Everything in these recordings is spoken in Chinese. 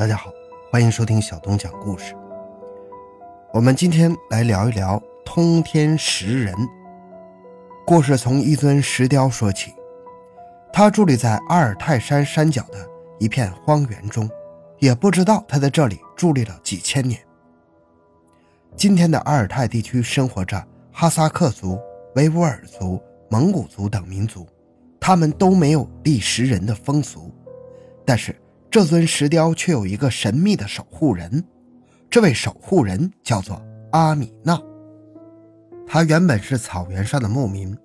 大家好，欢迎收听小东讲故事。我们今天来聊一聊通天石人。故事从一尊石雕说起，他伫立在阿尔泰山山脚的一片荒原中，也不知道他在这里伫立了几千年。今天的阿尔泰地区生活着哈萨克族、维吾尔族、蒙古族等民族，他们都没有立石人的风俗，但是。这尊石雕却有一个神秘的守护人，这位守护人叫做阿米娜。他原本是草原上的牧民。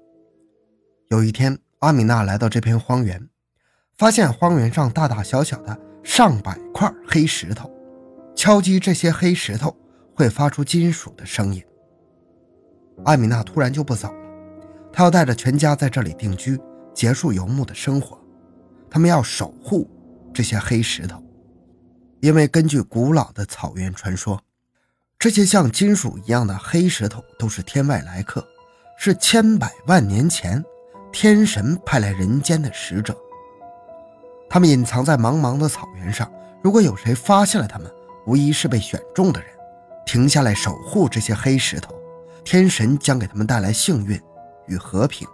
有一天，阿米娜来到这片荒原，发现荒原上大大小小的上百块黑石头，敲击这些黑石头会发出金属的声音。阿米娜突然就不走了，她要带着全家在这里定居，结束游牧的生活。他们要守护。这些黑石头，因为根据古老的草原传说，这些像金属一样的黑石头都是天外来客，是千百万年前天神派来人间的使者。他们隐藏在茫茫的草原上，如果有谁发现了他们，无疑是被选中的人，停下来守护这些黑石头，天神将给他们带来幸运与和平。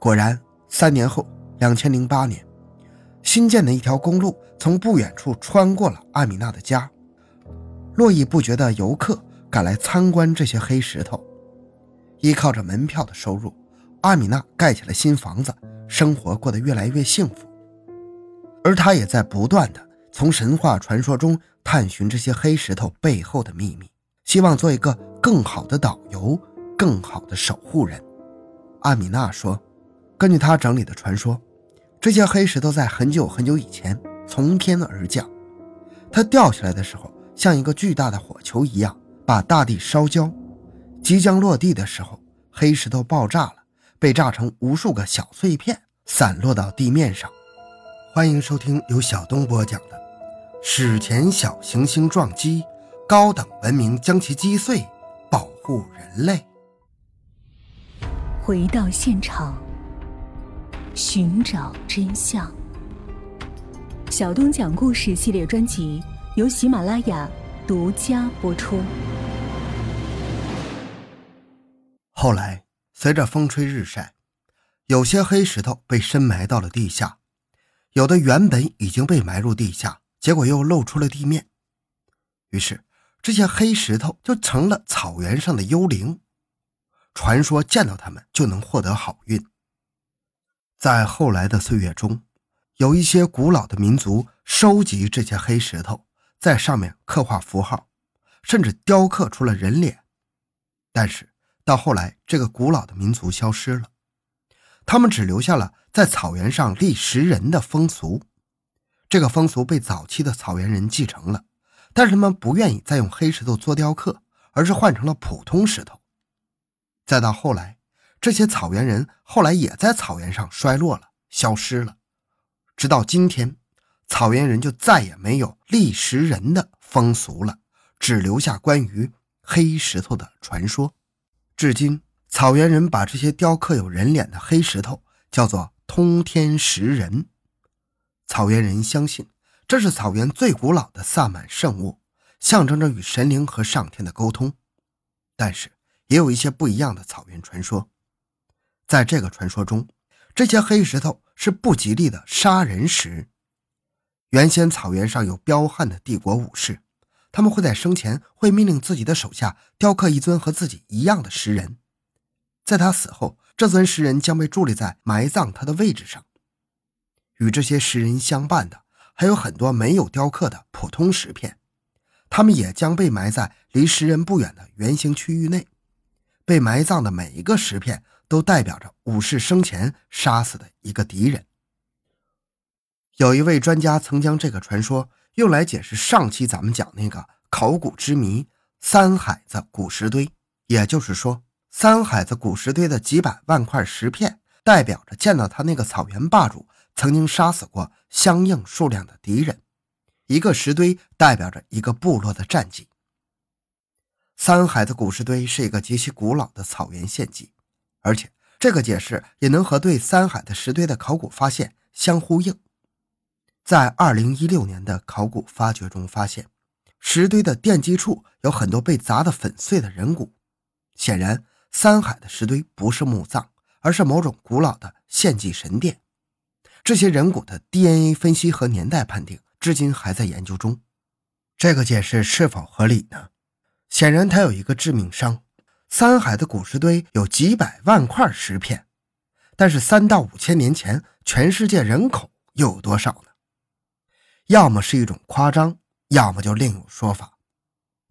果然，三年后，两千零八年。新建的一条公路从不远处穿过了阿米娜的家，络绎不绝的游客赶来参观这些黑石头。依靠着门票的收入，阿米娜盖起了新房子，生活过得越来越幸福。而她也在不断的从神话传说中探寻这些黑石头背后的秘密，希望做一个更好的导游，更好的守护人。阿米娜说：“根据她整理的传说。”这些黑石头在很久很久以前从天而降，它掉下来的时候像一个巨大的火球一样，把大地烧焦。即将落地的时候，黑石头爆炸了，被炸成无数个小碎片，散落到地面上。欢迎收听由小东播讲的《史前小行星撞击，高等文明将其击碎，保护人类》。回到现场。寻找真相。小东讲故事系列专辑由喜马拉雅独家播出。后来，随着风吹日晒，有些黑石头被深埋到了地下，有的原本已经被埋入地下，结果又露出了地面。于是，这些黑石头就成了草原上的幽灵。传说见到它们就能获得好运。在后来的岁月中，有一些古老的民族收集这些黑石头，在上面刻画符号，甚至雕刻出了人脸。但是到后来，这个古老的民族消失了，他们只留下了在草原上立石人的风俗。这个风俗被早期的草原人继承了，但是他们不愿意再用黑石头做雕刻，而是换成了普通石头。再到后来。这些草原人后来也在草原上衰落了，消失了。直到今天，草原人就再也没有立石人的风俗了，只留下关于黑石头的传说。至今，草原人把这些雕刻有人脸的黑石头叫做通天石人。草原人相信这是草原最古老的萨满圣物，象征着与神灵和上天的沟通。但是，也有一些不一样的草原传说。在这个传说中，这些黑石头是不吉利的杀人石。原先草原上有彪悍的帝国武士，他们会在生前会命令自己的手下雕刻一尊和自己一样的石人，在他死后，这尊石人将被伫立在埋葬他的位置上。与这些石人相伴的还有很多没有雕刻的普通石片，他们也将被埋在离石人不远的圆形区域内。被埋葬的每一个石片。都代表着武士生前杀死的一个敌人。有一位专家曾将这个传说用来解释上期咱们讲那个考古之谜——三海子古石堆。也就是说，三海子古石堆的几百万块石片，代表着见到他那个草原霸主曾经杀死过相应数量的敌人。一个石堆代表着一个部落的战绩。三海子古石堆是一个极其古老的草原献祭。而且，这个解释也能和对三海的石堆的考古发现相呼应。在二零一六年的考古发掘中发现，石堆的奠基处有很多被砸得粉碎的人骨。显然，三海的石堆不是墓葬，而是某种古老的献祭神殿。这些人骨的 DNA 分析和年代判定至今还在研究中。这个解释是否合理呢？显然，它有一个致命伤：三海的古石堆有几百万块石片，但是三到五千年前，全世界人口又有多少呢？要么是一种夸张，要么就另有说法。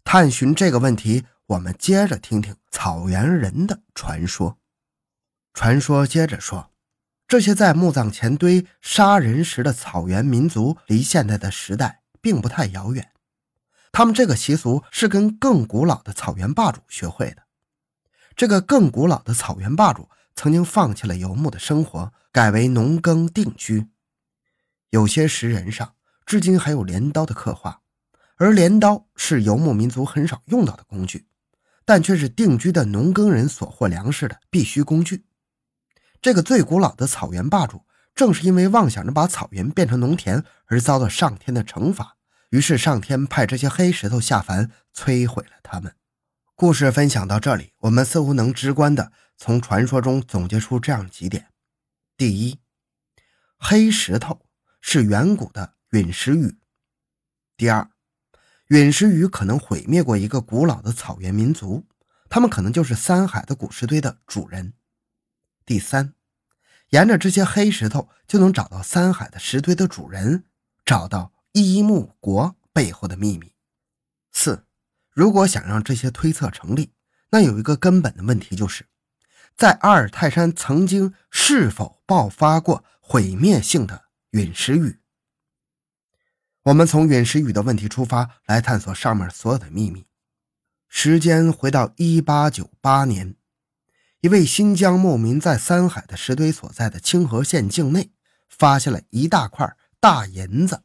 探寻这个问题，我们接着听听草原人的传说。传说接着说，这些在墓葬前堆杀人时的草原民族，离现在的时代并不太遥远。他们这个习俗是跟更古老的草原霸主学会的。这个更古老的草原霸主曾经放弃了游牧的生活，改为农耕定居。有些石人上。至今还有镰刀的刻画，而镰刀是游牧民族很少用到的工具，但却是定居的农耕人所获粮食的必须工具。这个最古老的草原霸主，正是因为妄想着把草原变成农田而遭到上天的惩罚，于是上天派这些黑石头下凡，摧毁了他们。故事分享到这里，我们似乎能直观的从传说中总结出这样几点：第一，黑石头是远古的。陨石雨。第二，陨石雨可能毁灭过一个古老的草原民族，他们可能就是三海的古石堆的主人。第三，沿着这些黑石头就能找到三海的石堆的主人，找到伊木国背后的秘密。四，如果想让这些推测成立，那有一个根本的问题就是，在阿尔泰山曾经是否爆发过毁灭性的陨石雨？我们从陨石雨的问题出发，来探索上面所有的秘密。时间回到一八九八年，一位新疆牧民在三海的石堆所在的清河县境内，发现了一大块大银子。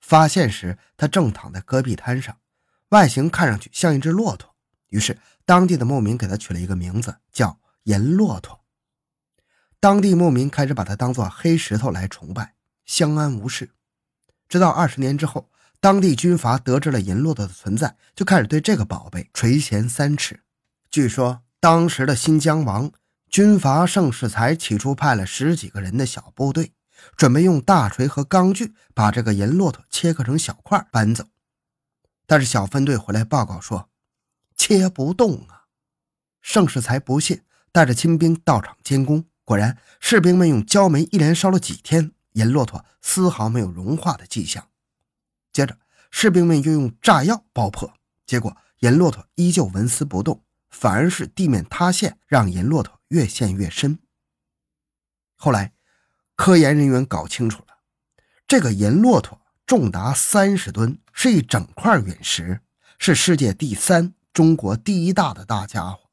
发现时，他正躺在戈壁滩上，外形看上去像一只骆驼。于是，当地的牧民给他取了一个名字，叫银骆驼。当地牧民开始把它当作黑石头来崇拜，相安无事。直到二十年之后，当地军阀得知了银骆驼的存在，就开始对这个宝贝垂涎三尺。据说当时的新疆王军阀盛世才起初派了十几个人的小部队，准备用大锤和钢锯把这个银骆驼切割成小块搬走。但是小分队回来报告说，切不动啊！盛世才不信，带着亲兵到场监工，果然士兵们用焦煤一连烧了几天。银骆驼丝毫没有融化的迹象。接着，士兵们又用炸药爆破，结果银骆驼依旧纹丝不动，反而是地面塌陷，让银骆驼越陷越深。后来，科研人员搞清楚了，这个银骆驼重达三十吨，是一整块陨石，是世界第三、中国第一大的大家伙。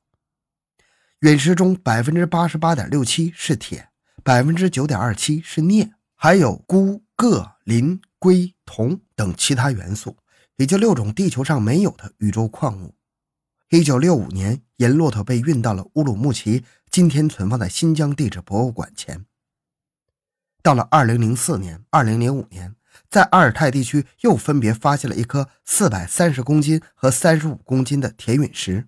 陨石中百分之八十八点六七是铁，百分之九点二七是镍。还有钴、铬、磷、硅、铜等其他元素，以及六种地球上没有的宇宙矿物。一九六五年，银骆驼被运到了乌鲁木齐，今天存放在新疆地质博物馆前。到了二零零四年、二零零五年，在阿尔泰地区又分别发现了一颗四百三十公斤和三十五公斤的铁陨石。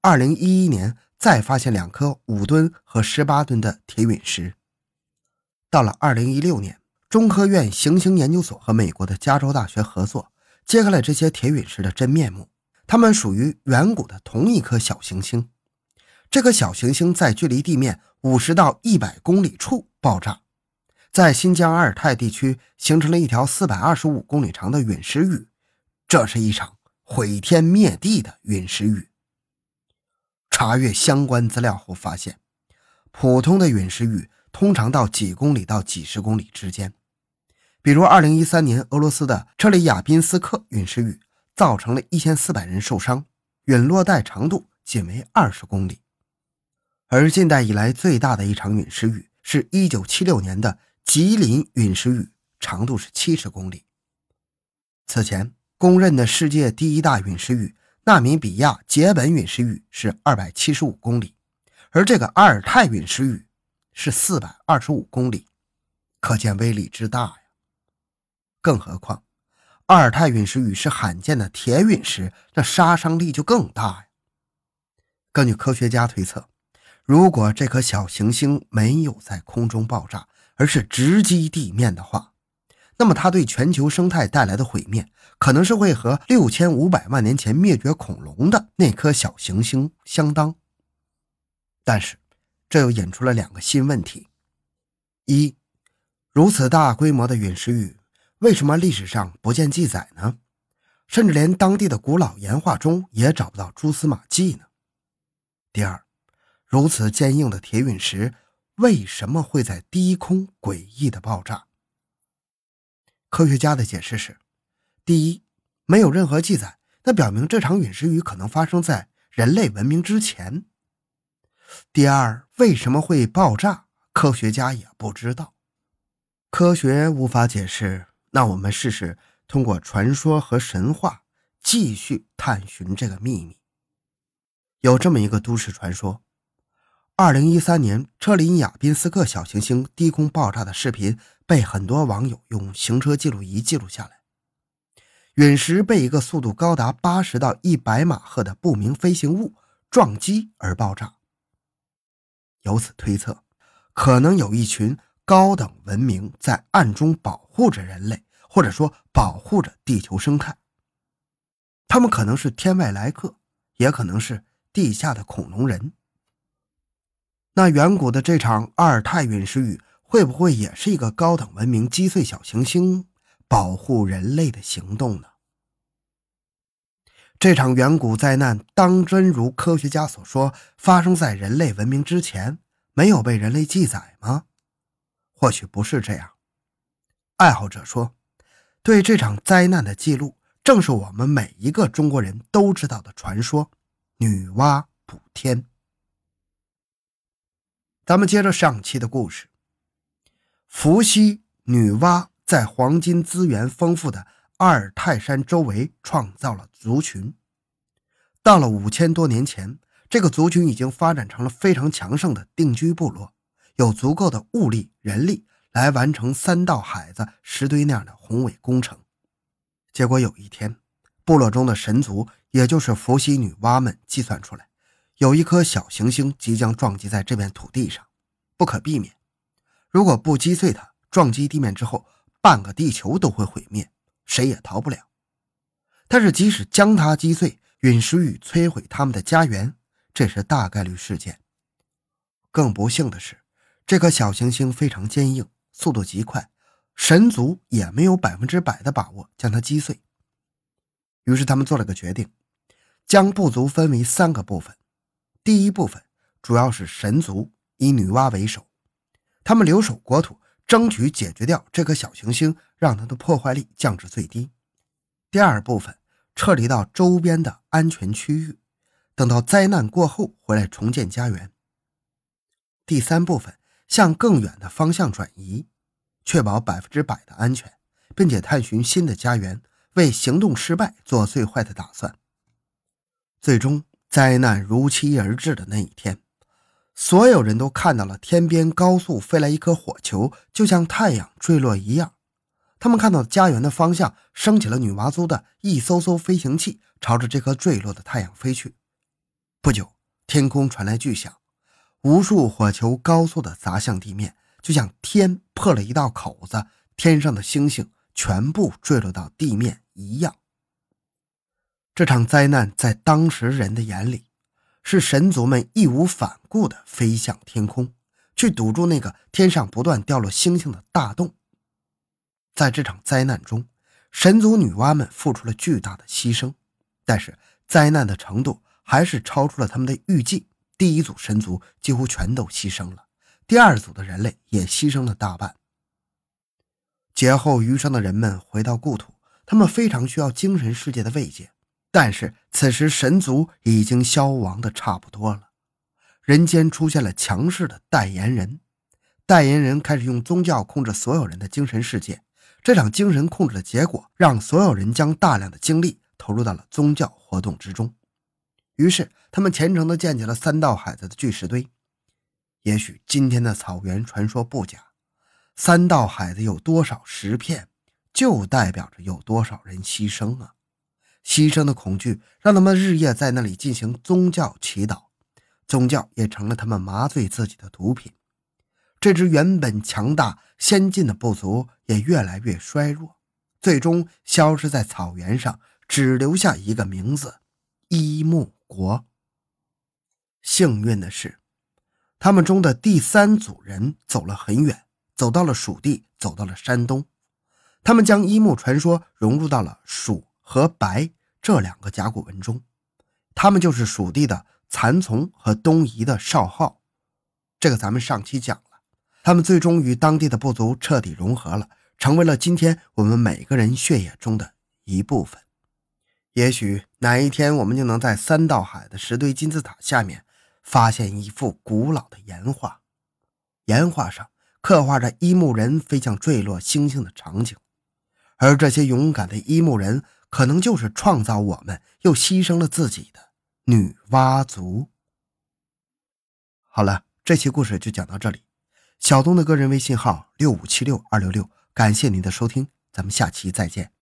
二零一一年，再发现两颗五吨和十八吨的铁陨石。到了二零一六年，中科院行星研究所和美国的加州大学合作，揭开了这些铁陨石的真面目。它们属于远古的同一颗小行星。这颗小行星在距离地面五十到一百公里处爆炸，在新疆阿尔泰地区形成了一条四百二十五公里长的陨石雨。这是一场毁天灭地的陨石雨。查阅相关资料后发现，普通的陨石雨。通常到几公里到几十公里之间，比如2013年俄罗斯的车里亚宾斯克陨石雨，造成了一千四百人受伤，陨落带长度仅为二十公里。而近代以来最大的一场陨石雨，是一九七六年的吉林陨石雨，长度是七十公里。此前公认的世界第一大陨石雨纳米比亚杰本陨石雨是二百七十五公里，而这个阿尔泰陨石雨。是四百二十五公里，可见威力之大呀！更何况，阿尔泰陨石雨是罕见的铁陨石，那杀伤力就更大呀。根据科学家推测，如果这颗小行星没有在空中爆炸，而是直击地面的话，那么它对全球生态带来的毁灭，可能是会和六千五百万年前灭绝恐龙的那颗小行星相当。但是，这又引出了两个新问题：一，如此大规模的陨石雨，为什么历史上不见记载呢？甚至连当地的古老岩画中也找不到蛛丝马迹呢？第二，如此坚硬的铁陨石，为什么会在低空诡异的爆炸？科学家的解释是：第一，没有任何记载，那表明这场陨石雨可能发生在人类文明之前。第二，为什么会爆炸？科学家也不知道。科学无法解释，那我们试试通过传说和神话继续探寻这个秘密。有这么一个都市传说：二零一三年车林亚宾斯克小行星低空爆炸的视频被很多网友用行车记录仪记录下来。陨石被一个速度高达八十到一百马赫的不明飞行物撞击而爆炸。由此推测，可能有一群高等文明在暗中保护着人类，或者说保护着地球生态。他们可能是天外来客，也可能是地下的恐龙人。那远古的这场阿尔泰陨石雨，会不会也是一个高等文明击碎小行星、保护人类的行动呢？这场远古灾难当真如科学家所说，发生在人类文明之前，没有被人类记载吗？或许不是这样。爱好者说，对这场灾难的记录，正是我们每一个中国人都知道的传说——女娲补天。咱们接着上期的故事：伏羲女娲在黄金资源丰富的。阿尔泰山周围创造了族群，到了五千多年前，这个族群已经发展成了非常强盛的定居部落，有足够的物力、人力来完成三道海子石堆那样的宏伟工程。结果有一天，部落中的神族，也就是伏羲女娲们计算出来，有一颗小行星即将撞击在这片土地上，不可避免。如果不击碎它，撞击地面之后，半个地球都会毁灭。谁也逃不了，但是即使将它击碎，陨石雨摧毁他们的家园，这是大概率事件。更不幸的是，这颗小行星非常坚硬，速度极快，神族也没有百分之百的把握将它击碎。于是他们做了个决定，将部族分为三个部分。第一部分主要是神族，以女娲为首，他们留守国土。争取解决掉这颗小行星，让它的破坏力降至最低。第二部分撤离到周边的安全区域，等到灾难过后回来重建家园。第三部分向更远的方向转移，确保百分之百的安全，并且探寻新的家园，为行动失败做最坏的打算。最终，灾难如期而至的那一天。所有人都看到了天边高速飞来一颗火球，就像太阳坠落一样。他们看到家园的方向升起了女娲族的一艘艘飞行器，朝着这颗坠落的太阳飞去。不久，天空传来巨响，无数火球高速的砸向地面，就像天破了一道口子，天上的星星全部坠落到地面一样。这场灾难在当时人的眼里。是神族们义无反顾地飞向天空，去堵住那个天上不断掉落星星的大洞。在这场灾难中，神族女娲们付出了巨大的牺牲，但是灾难的程度还是超出了他们的预计。第一组神族几乎全都牺牲了，第二组的人类也牺牲了大半。劫后余生的人们回到故土，他们非常需要精神世界的慰藉。但是此时神族已经消亡的差不多了，人间出现了强势的代言人，代言人开始用宗教控制所有人的精神世界。这场精神控制的结果，让所有人将大量的精力投入到了宗教活动之中。于是他们虔诚地建起了三道海子的巨石堆。也许今天的草原传说不假，三道海子有多少石片，就代表着有多少人牺牲啊！牺牲的恐惧让他们日夜在那里进行宗教祈祷，宗教也成了他们麻醉自己的毒品。这支原本强大先进的部族也越来越衰弱，最终消失在草原上，只留下一个名字——伊木国。幸运的是，他们中的第三组人走了很远，走到了蜀地，走到了山东。他们将伊木传说融入到了蜀和白这两个甲骨文中。他们就是蜀地的蚕丛和东夷的少昊。这个咱们上期讲了。他们最终与当地的部族彻底融合了，成为了今天我们每个人血液中的一部分。也许哪一天，我们就能在三道海的石堆金字塔下面发现一幅古老的岩画，岩画上刻画着伊木人飞向坠落星星的场景，而这些勇敢的伊木人，可能就是创造我们又牺牲了自己的女娲族。好了，这期故事就讲到这里。小东的个人微信号六五七六二六六，感谢您的收听，咱们下期再见。